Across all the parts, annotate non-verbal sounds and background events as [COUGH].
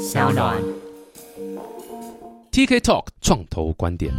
小暖。TK Talk 创投观点。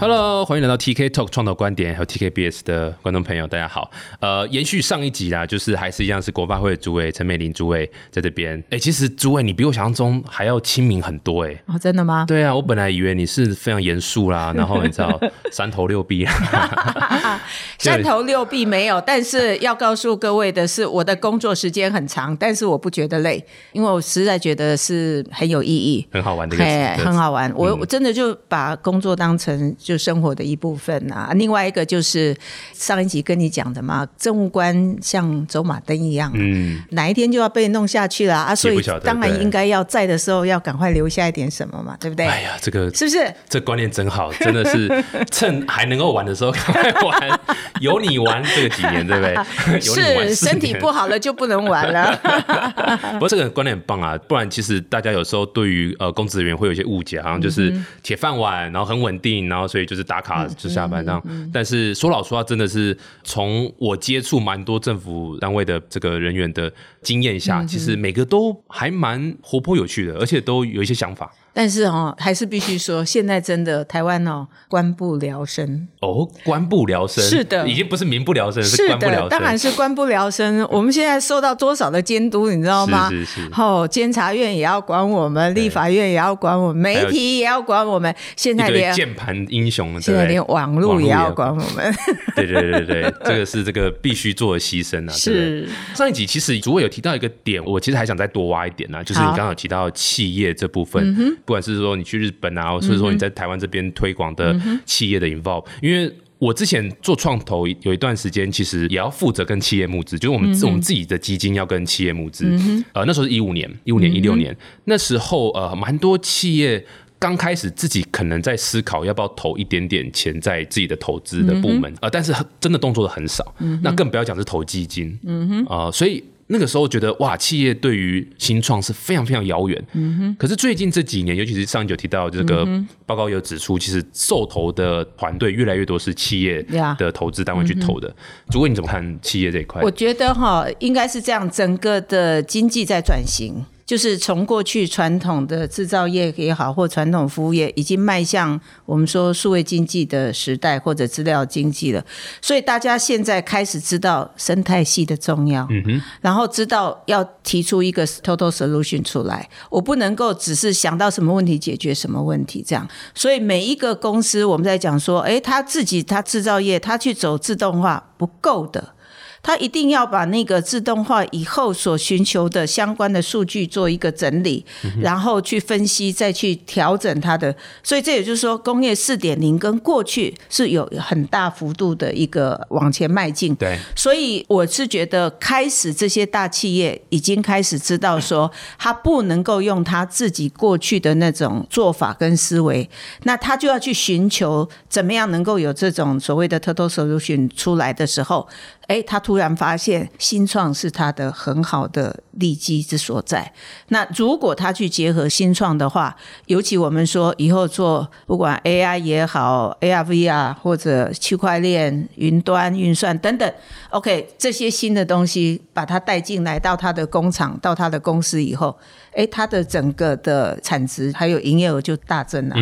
Hello，欢迎来到 TK Talk 创投观点，还有 TKBS 的观众朋友，大家好。呃，延续上一集啦，就是还是一样是国发会的主委陈美玲主委在这边。哎、其实主委你比我想象中还要亲民很多哎、哦，真的吗？对啊，我本来以为你是非常严肃啦，[LAUGHS] 然后你知道三头六臂啦，[LAUGHS] 三头六臂没有，但是要告诉各位的是，我的工作时间很长，但是我不觉得累，因为我实在觉得是很有意义。很好玩的一个嘿，词，很好玩。我嗯我真的就把工作当成就生活的一部分啊。另外一个就是上一集跟你讲的嘛，政务官像走马灯一样，嗯，哪一天就要被弄下去了啊，所以当然应该要在的时候要赶快留下一点什么嘛，对不对？哎呀，这个是不是？这观念真好，[LAUGHS] 真的是趁还能够玩的时候赶快玩，[LAUGHS] 有你玩这个几年，对不对？是身体不好了就不能玩了。[LAUGHS] 不过这个观念很棒啊，不然其实大家有时候对于呃公职人员会有一些误解，好像就是嗯铁饭碗，然后很稳定，然后所以就是打卡就下班这样。嗯但是说老实话，真的是从我接触蛮多政府单位的这个人员的经验嗯下，其实每个都还蛮活泼有趣的，而且都有一些想法。但是哦，还是必须说，现在真的台湾哦，官不聊生。哦，官不聊生是的已经不是民不聊生，是的，官不聊生。当然是官不聊生。[LAUGHS] 我们现在受到多少的监督，你知道吗？是是是哦，监察院也要管我们，立法院也要管我们，媒体也要管我们。现在连键盘英雄，对现？在连网络也要管我们。对对对对对，[LAUGHS] 这个是这个必须做的牺牲啊。是上一集其实主委有提到一个点，我其实还想再多挖一点啊，就是你刚刚有提到企业这部分，不管是说你去日本啊，或是说你在台湾这边推广的嗯企业的 involve，因为。我之前做创投有一段时间，其实也要负责跟企业募资，就是我们、我们自己的基金要跟企业募资。呃，那时候是一五年、一五年、一六年，那时候呃，蛮多企业刚开始自己可能在思考要不要投一点点钱在自己的投资的部门，呃，但是真的动作的很少，那更不要讲是投基金，嗯哼，呃，所以。那个时候觉得哇，企业对于新创是非常非常遥远。嗯哼。可是最近这几年，尤其是上一集有提到这个报告有指出，其实受投的团队越来越多是企业的投资单位去投的。主委你怎么看企业这一块我？觉得哈，应该是这样，整个的经济在转型。就是从过去传统的制造业也好，或传统服务业，已经迈向我们说数位经济的时代，或者资料经济了。所以大家现在开始知道生态系的重要，嗯哼，然后知道要提出一个 total solution 出来。我不能够只是想到什么问题解决什么问题这样。所以每一个公司，我们在讲说，诶，他自己他制造业，他去走自动化不够的。他一定要把那个自动化以后所寻求的相关的数据做一个整理，然后去分析，再去调整它的。所以这也就是说，工业四点零跟过去是有很大幅度的一个往前迈进。对，所以我是觉得，开始这些大企业已经开始知道说，他不能够用他自己过去的那种做法跟思维，那他就要去寻求怎么样能够有这种所谓的 total solution 出来的时候，哎，他突突然发现新创是他的很好的利基之所在。那如果他去结合新创的话，尤其我们说以后做不管 AI 也好，ARV 啊或者区块链、云端运算等等，OK，这些新的东西把它带进来到他的工厂、到他的公司以后，哎，它的整个的产值还有营业额就大增了。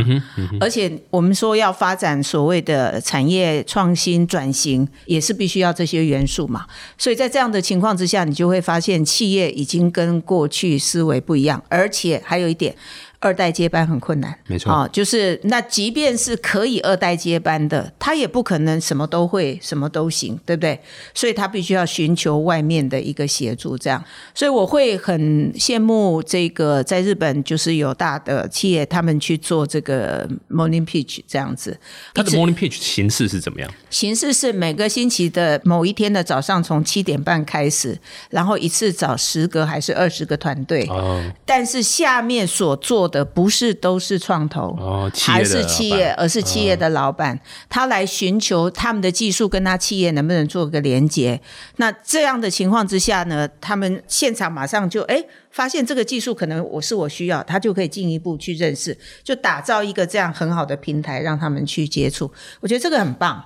而且我们说要发展所谓的产业创新转型，也是必须要这些元素嘛。所以在这样的情况之下，你就会发现企业已经跟过去思维不一样，而且还有一点。二代接班很困难，没错啊、就是那即便是可以二代接班的，他也不可能什么都会，什么都行，对不对？所以他必须要寻求外面的一个协助，这样。所以我会很羡慕这个在日本就是有大的企业，他们去做这个 morning pitch 这样子。他的 morning pitch 形式是怎么样？形式是每个星期的某一天的早上，从七点半开始，然后一次找十个还是二十个团队，哦，但是下面所做的不是都是创投，还是企业，而是企业的老板，他来寻求他们的技术跟他企业能不能做个连接。那这样的情况之下呢，他们现场马上就哎发现这个技术可能我是我需要，他就可以进一步去认识，就打造一个这样很好的平台，让他们去接触。我觉得这个很棒。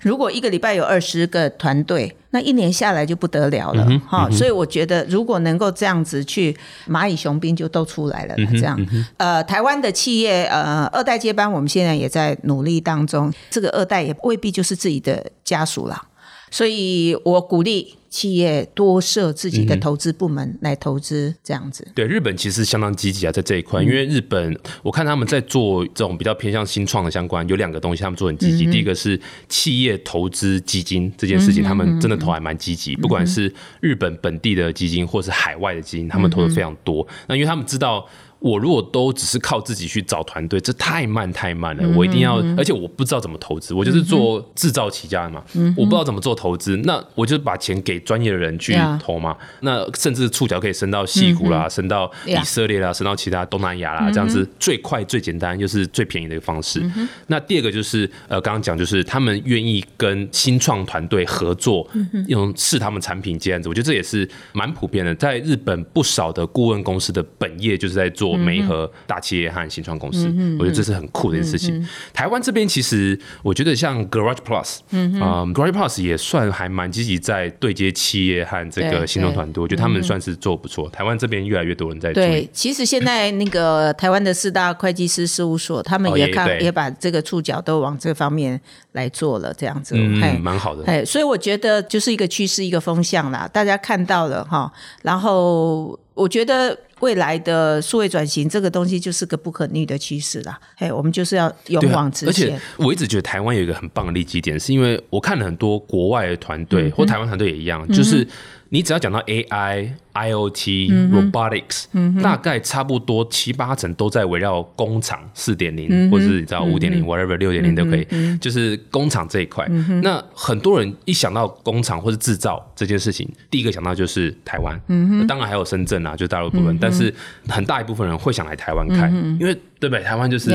如果一个礼拜有二十个团队，那一年下来就不得了了哈、所以我觉得，如果能够这样子去，蚂蚁雄兵就都出来了。这样，呃，台湾的企业呃二代接班，我们现在也在努力当中。这个二代也未必就是自己的家属了，所以我鼓励企业多设自己的投资部门来投资，这样子。对日本其实相当积极啊，在这一块，因为日本我看他们在做这种比较偏向新创的相关，有两个东西他们做很积极。第一个是企业投资基金这件事情，他们真的投还蛮积极，不管是日本本地的基金或是海外的基金，他们投的非常多。那因为他们知道。我如果都只是靠自己去找团队，这太慢太慢了。我一定要，而且我不知道怎么投资，我就是做制造起家的嘛，我不知道怎么做投资，那我就把钱给专业的人去投嘛。那甚至触角可以伸到西谷啦，伸到以色列啦，伸到其他东南亚啦，这样子最快、最简单又是最便宜的一个方式。那第二个就是呃，刚刚讲就是他们愿意跟新创团队合作，用试他们产品这样子，我觉得这也是蛮普遍的。在日本不少的顾问公司的本业就是在做媒合大企业和新创公司，我觉得这是很酷的一件事情。台湾这边其实我觉得像 Garage Plus，嗯 Garage Plus 也算还蛮积极在对接企业和这个对新创团队，我觉得他们算是做不错。台湾这边越来越多人在注对，，其实现在那个台湾的四大会计师事务所，他们哦也看、也把这个触角都往这方面来做了，这样子，嘿嗯，蛮好的。哎，所以我觉得就是一个趋势，一个风向啦，大家看到了哈。然后我觉得未来的数位转型这个东西就是个不可逆的趋势啦。嘿，我们就是要勇往直而且前。我一直觉得台湾有一个很棒的利基点，是因为我看了很多国外的团嗯队、或台湾团队也一样，就是你只要讲到 AI、IoT、Robotics，、大嗯概差不多七八成都在围绕工厂四点嗯零，或者是你知道五点零、whatever 六点零都可以，就是工厂这一块。嗯那很多人一想到工厂或是制造这件事情，第一个想到就是台湾，嗯当然还有深圳啊，就大陆部分，但是很大一部分人会想来台湾看，因为对不对？台湾就是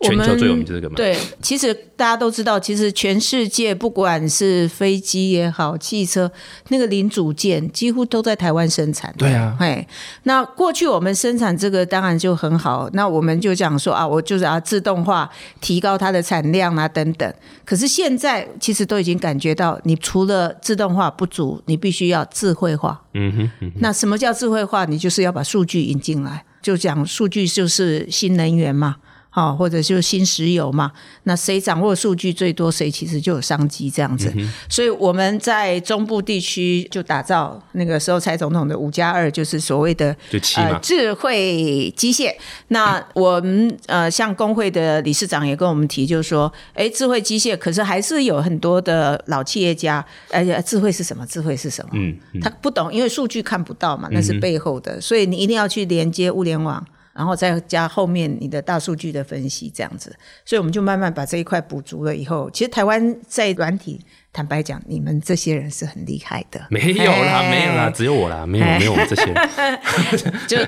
全球最有名就是这个嘛。对，其实大家都知道，其实全世界不管是飞机也好，汽车那个零组件几乎都在台湾生产。对啊哎，那过去我们生产这个当然就很好，那我们就讲说啊，我就是要自动化，提高它的产量啊等等。可是现在其实都已经感觉到，你除了自动化不足，你必须要智慧化。嗯哼，嗯哼那什么叫智慧化？你就是要把数据引进来，就讲数据就是新能源嘛。好、或者就是新石油嘛，那谁掌握数据最多，谁其实就有商机这样子。所以我们在中部地区就打造那个时候蔡总统的五加二，就是所谓的呃智慧机械。那我们呃像工会的理事长也跟我们提，就是说，哎，智慧机械，可是还是有很多的老企业家，而且智慧是什么？智慧是什么？嗯，嗯他不懂，因为数据看不到嘛，那是背后的，所以你一定要去连接物联网，然后再加后面你的大数据的分析，这样子。所以我们就慢慢把这一块补足了以后，其实台湾在软体，坦白讲，你们这些人是很厉害的，没有啦，哎没有啦，只有我啦，没有哎没有我们这些。人，[LAUGHS] [LAUGHS] 就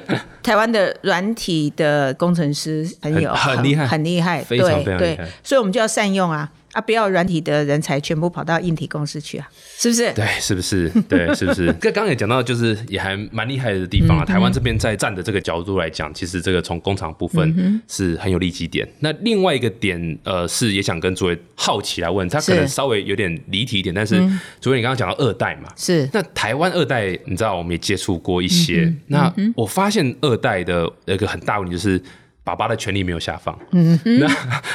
台湾的软体的工程师很有很很厉害。很厉害，非常非常厉害，所以我们就要善用啊啊，不要软体的人才全部跑到硬体公司去啊，是不是？对，是不是？对，是不是？[LAUGHS] 刚刚也讲到，就是也还蛮厉害的地嗯方啊。台湾这边在站的这个角度来讲，其实这个从工厂部嗯分是很有利基点。那另外一个点，呃，是也想跟诸位好奇来问，他可能稍微有点离题一点，但是诸位你刚刚讲到二代嘛，是那台湾二代，你知道我们也接触过一些。嗯那我发现二代的有一个很大问题就是。爸爸的权利没有下放，嗯、那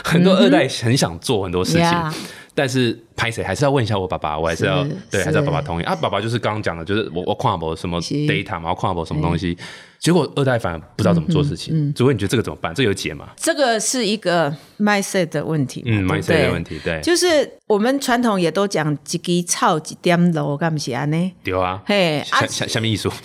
很多二代很想做很多事情但是拍谁还是要问一下我爸爸，我还是要是对，是还是要爸爸同意啊。爸爸就是刚刚讲的，就是我我跨博什么是 data 嘛，我跨博什么东西，结果二代反而不知道怎么做事情。主任，你觉得这个怎么办？这有解吗？这个是一个 mindset 的问题嘛，嗯，蛮对不对的问题，对，就是我们传统也都讲一支草一点楼，干不起安呢？对啊，嘿，下下面艺术，[LAUGHS]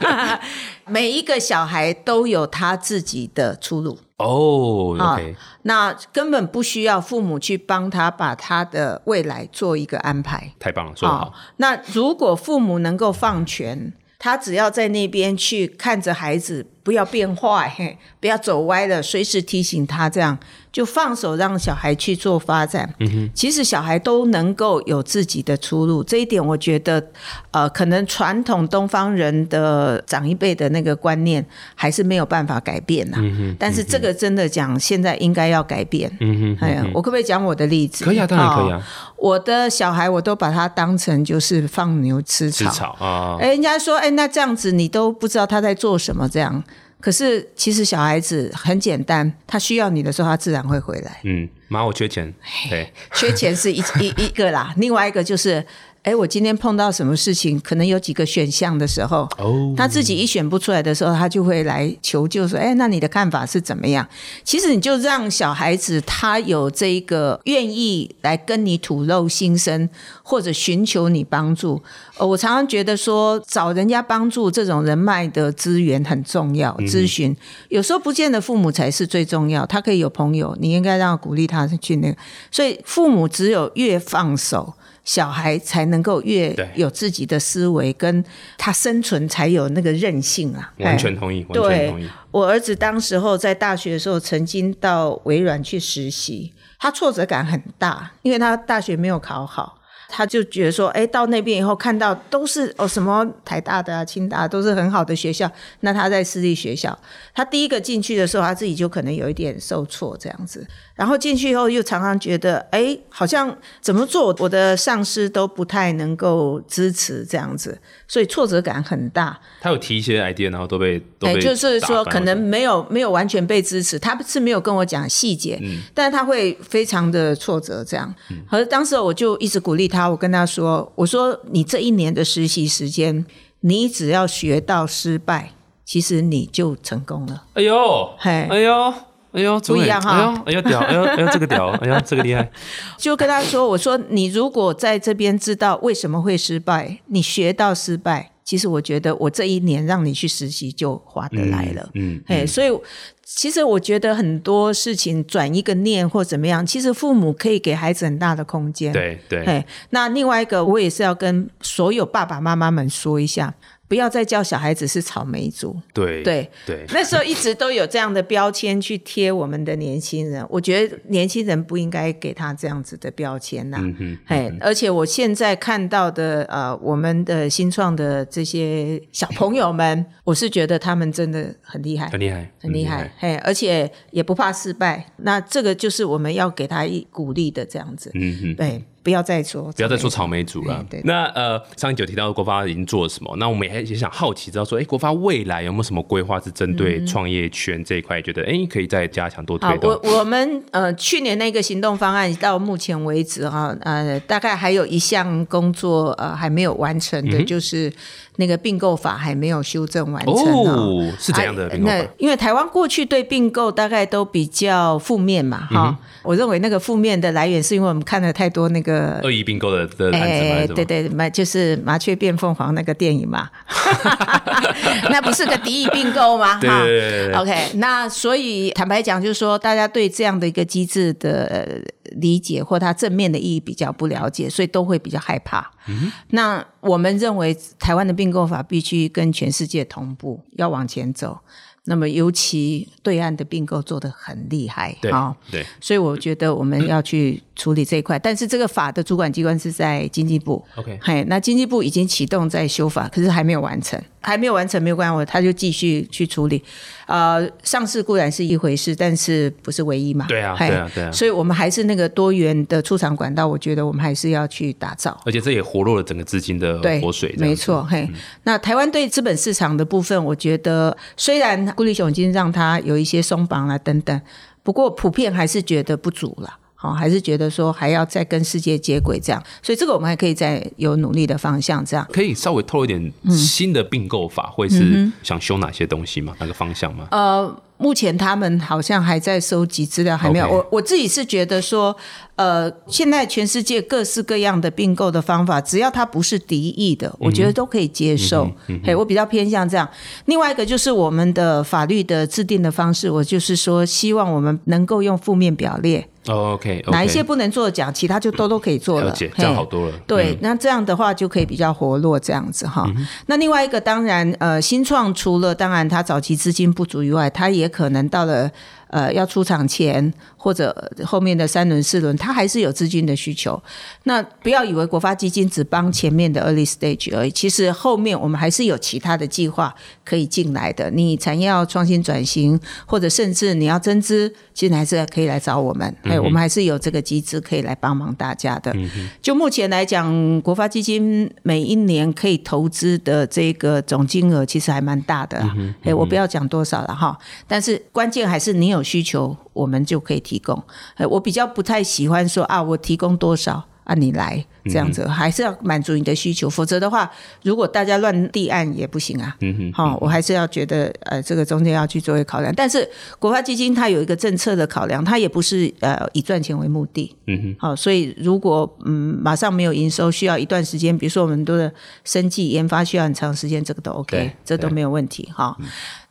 [LAUGHS] [LAUGHS] 每一个小孩都有他自己的出路。哦啊，OK，那根本不需要父母去帮他把他的未来做一个安排。太棒了，说得好，那如果父母能够放权，他只要在那边去看着孩子，不要变坏，嘿，不要走歪了，随时提醒他，这样就放手让小孩去做发展。嗯哼，其实小孩都能够有自己的出路，这一点我觉得，呃，可能传统东方人的长一辈的那个观念还是没有办法改变呐。嗯哼，但是这个真的讲，现在应该要改变。嗯哼，哎呀，我可不可以讲我的例子？可以啊，当然可以啊。我的小孩，我都把他当成就是放牛吃草。吃草啊！哎，人家说，哎，那这样子你都不知道他在做什么，这样。可是其实小孩子很简单，他需要你的时候，他自然会回来。嗯，妈，我缺钱。对，缺钱是一一一个啦，另外一个就是。哎，我今天碰到什么事情，可能有几个选项的时候，他自己一选不出来的时候，他就会来求救，说：“哎，那你的看法是怎么样？”其实你就让小孩子他有这个愿意来跟你吐露心声，或者寻求你帮助。呃，我常常觉得说，找人家帮助这种人脉的资源很重要。咨询有时候不见得父母才是最重要，他可以有朋友，你应该让鼓励他去那个。所以父母只有越放手。小孩才能够越有自己的思维，跟他生存才有那个韧性啊！完全同意，完全同意。我儿子当时候在大学的时候，曾经到微软去实习，他挫折感很大，因为他大学没有考好。他就觉得说，哎，到那边以后看到都是哦什么台大的啊、清大都是很好的学校，那他在私立学校，他第一个进去的时候，他自己就可能有一点受挫这样子。然后进去以后又常常觉得，哎，好像怎么做我的上司都不太能够支持这样子，所以挫折感很大。他有提一些 idea，然后都被都被就是说可能没有没有完全被支持，他是没有跟我讲细节，但是他会非常的挫折这样。而当时我就一直鼓励他。他，我跟他说：“我说你这一年的实习时间，你只要学到失败，其实你就成功了。”哎呦，嘿，哎呦，哎呦，不一样哈！哎呦，屌，哎呦，哎呦，这个屌，哎呦，这个厉害。[LAUGHS] 就跟他说：“我说你如果在这边知道为什么会失败，你学到失败。”其实我觉得，我这一年让你去实习就划得来了。嗯，哎，所以其实我觉得很多事情转一个念或怎么样，其实父母可以给孩子很大的空间。对对。哎，那另外一个，我也是要跟所有爸爸妈妈们说一下。不要再叫小孩子是草莓族。对对对，那时候一直都有这样的标签去贴我们的年轻人。[LAUGHS] 我觉得年轻人不应该给他这样子的标签呐。嗯哎，而且我现在看到的呃，我们的新创的这些小朋友们，[LAUGHS] 我是觉得他们真的很厉害，很厉害，很厉害。嘿，而且也不怕失败。那这个就是我们要给他一鼓励的这样子。嗯嗯，对。不要再说，不要再说草莓族了。对那呃，上一集有提到国发已经做了什么？那我们也也想好奇知道说，哎，国发未来有没有什么规划是针对创业圈这一块？觉得哎，可以再加强多推动。我我们呃，去年那个行动方案到目前为止哈，呃，大概还有一项工作呃还没有完成的，就是那个并购法还没有修正完成哦，是这样的。那因为台湾过去对并购大概都比较负面嘛，哈。我认为那个负面的来源是因为我们看了太多那个恶意并购的的案子对对，麻就是麻雀变凤凰那个电影嘛，[LAUGHS] [LAUGHS] 那不是个敌意并购吗？对，OK，那所以坦白讲，就是说大家对这样的一个机制的理解或它正面的意义比较不了解，所以都会比较害怕。那我们认为台湾的并购法必须跟全世界同步，要往前走。那么，尤其对岸的并购做得很厉害，啊，对，所以我觉得我们要去处理这一块。但是这个法的主管机关是在经济部，OK，嘿，那经济部已经启动在修法，可是还没有完成。还没有完成没有关系，他就继续去处理。呃，上市固然是一回事，但是不是唯一嘛？对啊，对啊，对啊。所以我们还是那个多元的出厂管道，我觉得我们还是要去打造。而且这也活络了整个资金的活水。没错，嘿。那台湾对资本市场的部分，我觉得虽然顾立雄已经让他有一些松绑了等等，不过普遍还是觉得不足了。好，还是觉得说还要再跟世界接轨这样，所以这个我们还可以再有努力的方向这样。可以稍微透露一点新的并购法，会是想修哪些东西吗？哪个方向吗？呃。目前他们好像还在收集资料，还没有。我我自己是觉得说，呃，现在全世界各式各样的并购的方法，只要它不是敌意的，我觉得都可以接受。嘿，我比较偏向这样。另外一个就是我们的法律的制定的方式，我就是说，希望我们能够用负面表列，哦，OK，哪一些不能做讲，其他就都都可以做了。这样好多了。对，嗯那这样的话就可以比较活络这样子哈。那另外一个，当然，呃，新创除了当然它早期资金不足以外，它也可能到了呃要出厂前或者后面的三轮四轮，它还是有资金的需求。那不要以为国发基金只帮前面的 early stage 而已，其实后面我们还是有其他的计划可以进来的。你产业要创新转型，或者甚至你要增资，其实还是可以来找我们。哎、我们还是有这个机制可以来帮忙大家的。就目前来讲，国发基金每一年可以投资的这个总金额其实还蛮大的、啊。哎、我不要讲多少了哈，但是关键还是你有有需求，我们就可以提供。哎，我比较不太喜欢说啊，我提供多少。啊，你来这样子，还是要满足你的需求，否则的话，如果大家乱立案也不行啊。嗯哼，好、我还是要觉得呃，这个中间要去做一个考量。但是国发基金它有一个政策的考量，它也不是呃以赚钱为目的。嗯哼，好、所以如果嗯马上没有营收，需要一段时间，比如说我们很多的生计研发需要很长时间，这个都 OK，这都没有问题哈。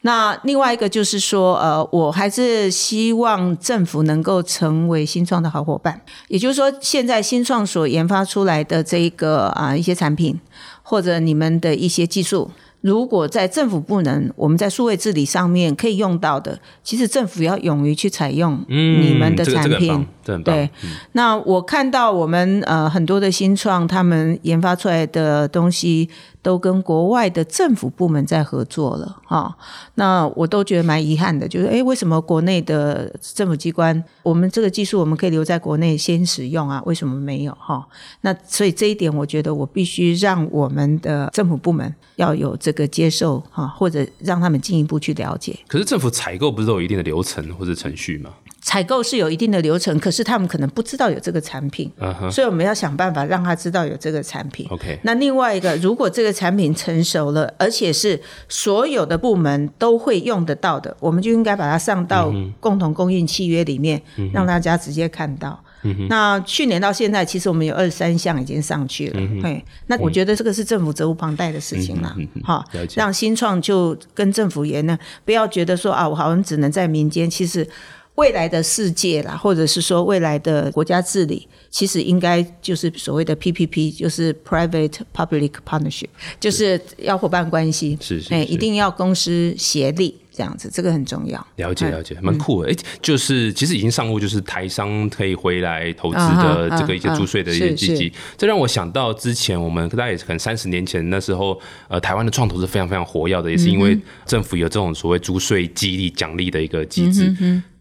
那另外一个就是说，呃，我还是希望政府能够成为新创的好伙伴。也就是说，现在新创所研发出来的这一个啊、一些产品，或者你们的一些技术，如果在政府部门，我们在数位治理上面可以用到的，其实政府要勇于去采用你们的产品。这个，这很棒。对，那我看到我们呃很多的新创，他们研发出来的东西都跟国外的政府部门在合作了哈、那我都觉得蛮遗憾的，就是诶，为什么国内的政府机关，我们这个技术我们可以留在国内先使用啊？为什么没有哈、那所以这一点，我觉得我必须让我们的政府部门要有这个接受哈、或者让他们进一步去了解。可是政府采购不是都有一定的流程或者程序吗？采购是有一定的流程，可是他们可能不知道有这个产品，所以我们要想办法让他知道有这个产品。，OK，那另外一个，如果这个产品成熟了，而且是所有的部门都会用得到的，我们就应该把它上到共同供应契约里面，让大家直接看到。那去年到现在，其实我们有二十三项已经上去了。嘿，那我觉得这个是政府责无旁贷的事情啦。哈了，解让新创就跟政府也呢，不要觉得说啊，我好像只能在民间，其实。未来的世界啦，或者是说未来的国家治理，其实应该就是所谓的 PPP，就是 Private Public Partnership，就是要伙伴关系，哎，是是是一定要公司协力这样子，这个很重要。了解嗯了解，蛮酷的。哎、就是其实已经上路，就是台商可以回来投资啊的哈这个一些啊租税的一些是基金，这让我想到之前我们大概也可能三十年前那时候，呃，台湾的创投是非常非常活跃的，也是因为政府有这种所谓租税激励奖励的一个机制。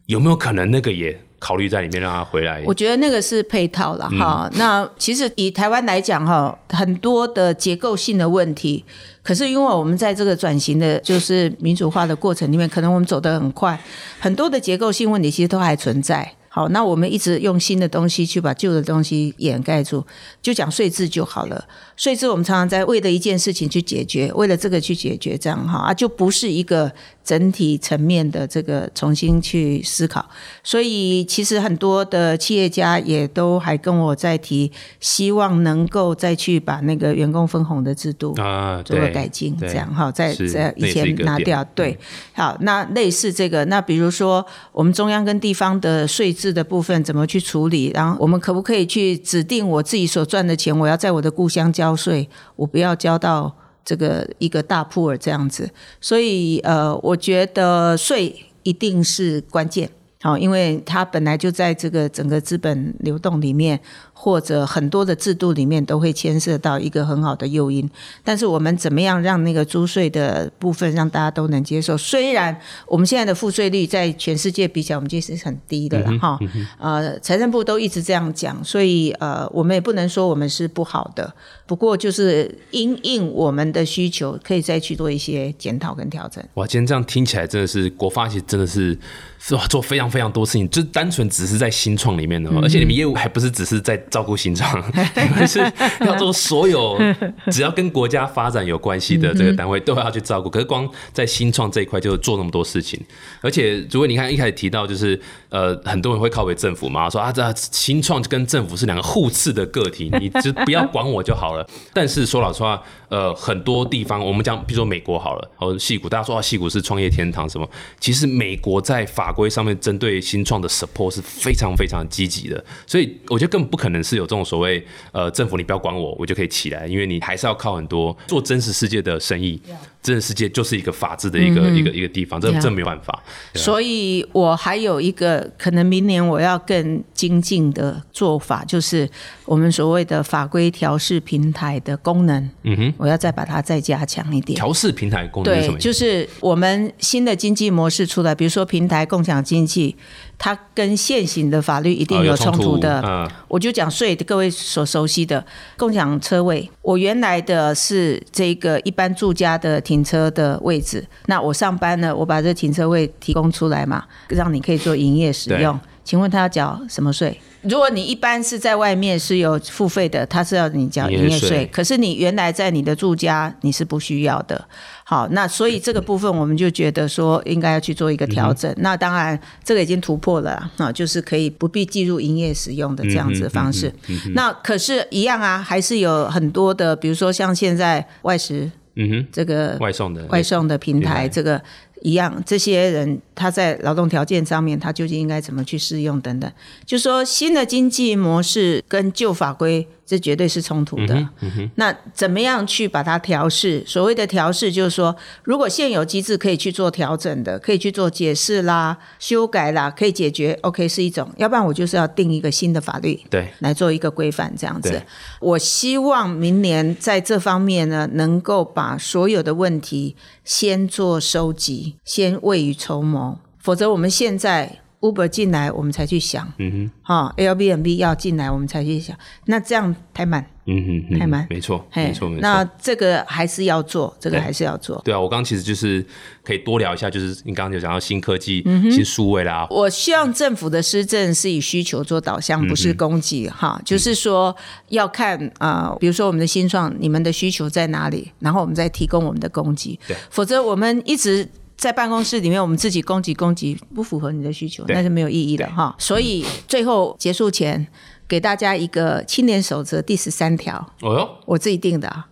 有没有可能那个也考虑在里面，让他回来？我觉得那个是配套了哈。那其实以台湾来讲哈，很多的结构性的问题，可是因为我们在这个转型的，就是民主化的过程里面，可能我们走得很快，很多的结构性问题其实都还存在。好，那我们一直用新的东西去把旧的东西掩盖住，就讲税制就好了。税制我们常常在为了一件事情去解决，为了这个去解决，这样哈啊，就不是一个整体层面的这个重新去思考。所以其实很多的企业家也都还跟我在提，希望能够再去把那个员工分红的制度啊，做个改进，对这样哈，在是在以前拿掉，对，好，那类似这个，那比如说我们中央跟地方的税制的部分怎么去处理，然后我们可不可以去指定我自己所赚的钱，我要在我的故乡交税，我不要交到这个一个大铺尔这样子，所以呃，我觉得税一定是关键。好，因为它本来就在这个整个资本流动里面，或者很多的制度里面都会牵涉到一个很好的诱因。但是我们怎么样让那个租税的部分让大家都能接受？虽然我们现在的负税率在全世界比较，我们其实是很低的了哈。呃，财政部都一直这样讲，所以呃，我们也不能说我们是不好的。不过就是因应我们的需求，可以再去做一些检讨跟调整。哇，今天这样听起来真的是国发其实真的是是哇做非常非常多事情，就是单纯只是在新创里面的、哦，而且你们业务还不是只是在照顾新创，[LAUGHS] 你们是要做所有 [LAUGHS] 只要跟国家发展有关系的这个单位都要去照顾。可是光在新创这一块就做那么多事情，而且如果你看一开始提到就是呃很多人会靠为政府嘛，说啊这新创跟政府是两个互斥的个体，你就不要管我就好了。[LAUGHS] 但是说老实话，呃很多地方我们讲，比如说美国好了，哦戏谷，大家说啊戏谷是创业天堂什么？其实美国在法规上面针对新创的 support 是非常非常积极的，所以我觉得根本不可能是有这种所谓呃政府你不要管我，我就可以起来，因为你还是要靠很多做真实世界的生意，真实世界就是一个法治的一个一个一个地方，这这没有办法。所以我还有一个可能明年我要更精进的做法，就是我们所谓的法规调试平台的功能，嗯哼，我要再把它再加强一点。调试平台功能是什么？就是我们新的经济模式出来，比如说平台共享经济。它跟现行的法律一定有冲突的，我就讲税，各位所熟悉的共享车位，我原来的是这个一般住家的停车的位置，那我上班呢，我把这停车位提供出来嘛，让你可以做营业使用。请问他要缴什么税？如果你一般是在外面是有付费的，他是要你缴营业税，可是你原来在你的住家你是不需要的。好，那所以这个部分我们就觉得说应该要去做一个调整。那当然这个已经突破了那，就是可以不必计入营业使用的这样子的方式。那可是，一样啊，还是有很多的，比如说像现在外食，嗯哼，这个外送的外送的平台，这个。一样，这些人他在劳动条件上面，他究竟应该怎么去适用等等，就说新的经济模式跟旧法规。这绝对是冲突的。那怎么样去把它调试？所谓的调试，就是说，如果现有机制可以去做调整的，可以去做解释啦、修改啦，可以解决。OK，是一种。要不然我就是要定一个新的法律，对，来做一个规范这样子。我希望明年在这方面呢，能够把所有的问题先做收集，先未雨绸缪。否则我们现在。Uber 进来，我们才去想，嗯哼，哈，Airbnb 要进来，我们才去想，那这样太慢，嗯哼，太慢，没错，没错，没错。那这个还是要做，这个还是要做。对啊，我刚刚其实就是可以多聊一下，就是你刚刚就讲到新科技、新数位啦。我希望政府的施政是以需求做导向，不是攻击，哈，就是说要看啊，比如说我们的新创，你们的需求在哪里，然后我们再提供我们的供给，对，否则我们一直。在办公室里面，我们自己供给供给不符合你的需求，那是没有意义的哈。所以最后结束前，给大家一个青年守则第十三条。哦哟，我自己定的啊。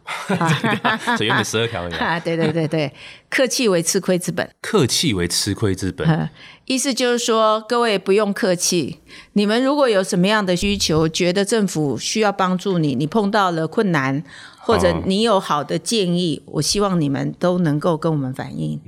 所以原本十二条啊。[LAUGHS] 对对对对，客气为吃亏之本。客气为吃亏之本。意思就是说，各位不用客气。你们如果有什么样的需求，觉得政府需要帮助你，你碰到了困难。或者你有好的建议，我希望你们都能够跟我们反映，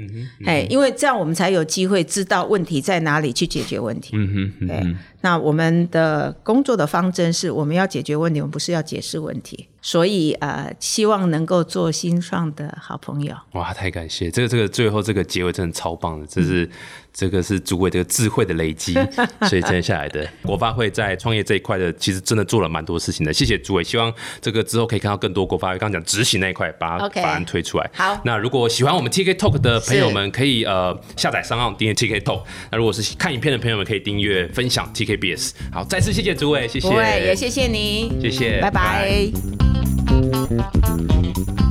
哎，因为这样我们才有机会知道问题在哪里，去解决问题。嗯哼，哎，那我们的工作的方针是我们要解决问题，我们不是要解释问题。所以呃，希望能够做新创的好朋友。哇，太感谢！这个这个最后这个结尾真的超棒的，这是这个是诸位这个智慧的累积，[LAUGHS] 所以接下来的国发会在创业这一块的，其实真的做了蛮多事情的。谢谢诸位，希望这个之后可以看到更多国发会刚讲执行那一块，把法案推出来。好，那如果喜欢我们 TK Talk 的朋友们，可以呃下载商号订阅 TK Talk。那如果是看影片的朋友们，可以订阅分享 TKBS。好，再次谢谢诸位，谢谢，也谢谢你，谢谢，拜拜。Thank you.